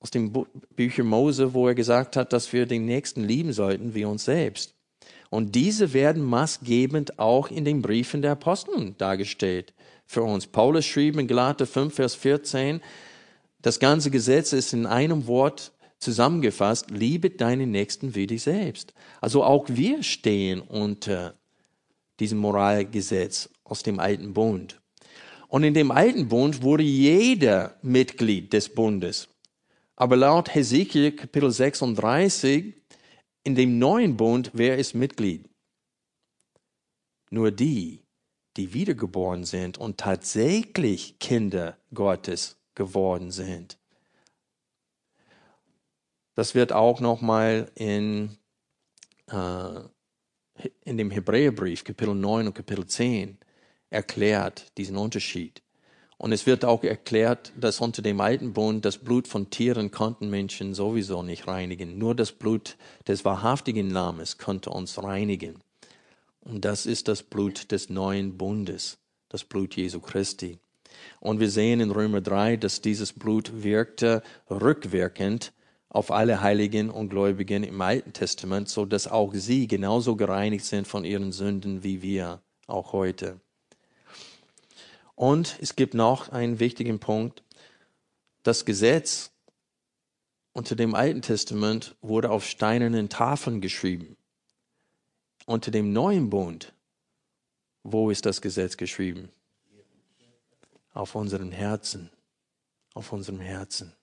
aus dem Bücher Mose, wo er gesagt hat, dass wir den Nächsten lieben sollten wie uns selbst. Und diese werden maßgebend auch in den Briefen der Apostel dargestellt für uns. Paulus schrieb in Galater 5, Vers 14, das ganze Gesetz ist in einem Wort zusammengefasst, liebe deinen Nächsten wie dich selbst. Also auch wir stehen unter diesem Moralgesetz aus dem alten Bund. Und in dem alten Bund wurde jeder Mitglied des Bundes. Aber laut Hesekiel Kapitel 36, in dem neuen Bund, wer ist Mitglied? Nur die, die wiedergeboren sind und tatsächlich Kinder Gottes geworden sind. Das wird auch nochmal in, äh, in dem Hebräerbrief, Kapitel 9 und Kapitel 10, erklärt, diesen Unterschied. Und es wird auch erklärt, dass unter dem alten Bund das Blut von Tieren konnten Menschen sowieso nicht reinigen. Nur das Blut des wahrhaftigen Lammes konnte uns reinigen. Und das ist das Blut des neuen Bundes, das Blut Jesu Christi. Und wir sehen in Römer 3, dass dieses Blut wirkte rückwirkend auf alle Heiligen und Gläubigen im Alten Testament, so dass auch sie genauso gereinigt sind von ihren Sünden wie wir auch heute. Und es gibt noch einen wichtigen Punkt. Das Gesetz unter dem Alten Testament wurde auf steinernen Tafeln geschrieben. Unter dem neuen Bund, wo ist das Gesetz geschrieben? Auf unseren Herzen, auf unserem Herzen.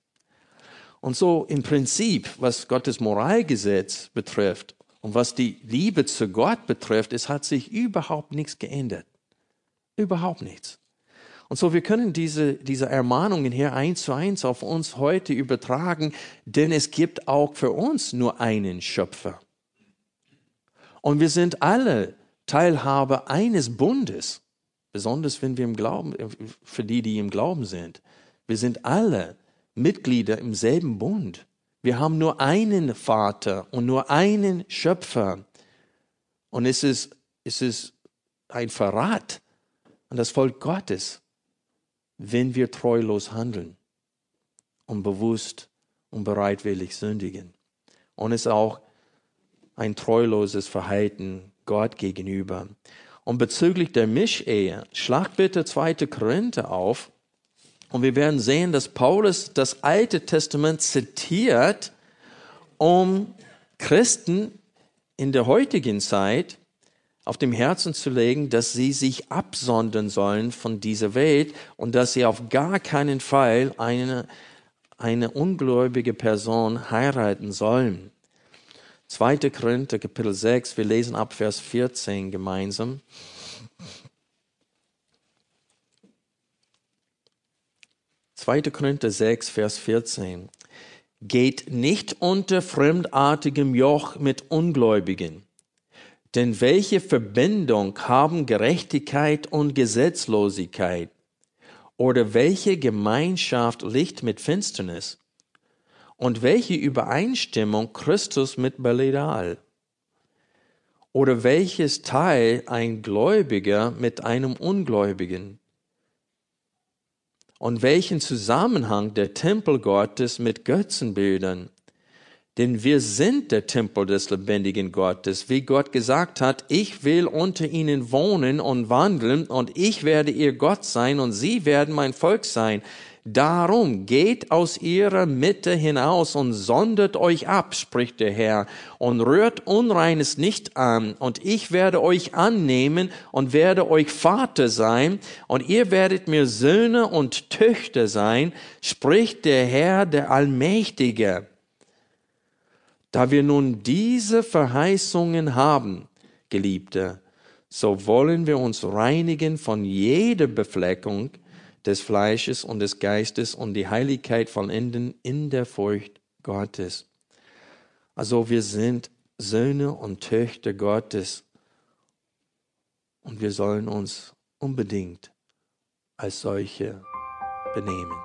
Und so im Prinzip, was Gottes Moralgesetz betrifft und was die Liebe zu Gott betrifft, es hat sich überhaupt nichts geändert. Überhaupt nichts. Und so, wir können diese, diese Ermahnungen hier eins zu eins auf uns heute übertragen, denn es gibt auch für uns nur einen Schöpfer. Und wir sind alle Teilhaber eines Bundes. Besonders wenn wir im Glauben, für die, die im Glauben sind. Wir sind alle Mitglieder im selben Bund. Wir haben nur einen Vater und nur einen Schöpfer. Und es ist, es ist ein Verrat an das Volk Gottes, wenn wir treulos handeln und bewusst und bereitwillig sündigen. Und es ist auch ein treuloses Verhalten Gott gegenüber. Und bezüglich der Mischehe, schlag bitte 2. Korinther auf. Und wir werden sehen, dass Paulus das Alte Testament zitiert, um Christen in der heutigen Zeit auf dem Herzen zu legen, dass sie sich absondern sollen von dieser Welt und dass sie auf gar keinen Fall eine, eine ungläubige Person heiraten sollen. 2. Korinther Kapitel 6, wir lesen ab Vers 14 gemeinsam. Zweite Korinther 6, Vers 14. Geht nicht unter fremdartigem Joch mit Ungläubigen. Denn welche Verbindung haben Gerechtigkeit und Gesetzlosigkeit? Oder welche Gemeinschaft Licht mit Finsternis? Und welche Übereinstimmung Christus mit Belial? Oder welches Teil ein Gläubiger mit einem Ungläubigen? Und welchen Zusammenhang der Tempel Gottes mit Götzenbildern? Denn wir sind der Tempel des lebendigen Gottes. Wie Gott gesagt hat, ich will unter ihnen wohnen und wandeln und ich werde ihr Gott sein und sie werden mein Volk sein. Darum geht aus ihrer Mitte hinaus und sondert euch ab, spricht der Herr, und rührt Unreines nicht an, und ich werde euch annehmen und werde euch Vater sein, und ihr werdet mir Söhne und Töchter sein, spricht der Herr, der Allmächtige. Da wir nun diese Verheißungen haben, Geliebte, so wollen wir uns reinigen von jeder Befleckung, des Fleisches und des Geistes und die Heiligkeit vollenden in der Furcht Gottes. Also wir sind Söhne und Töchter Gottes und wir sollen uns unbedingt als solche benehmen.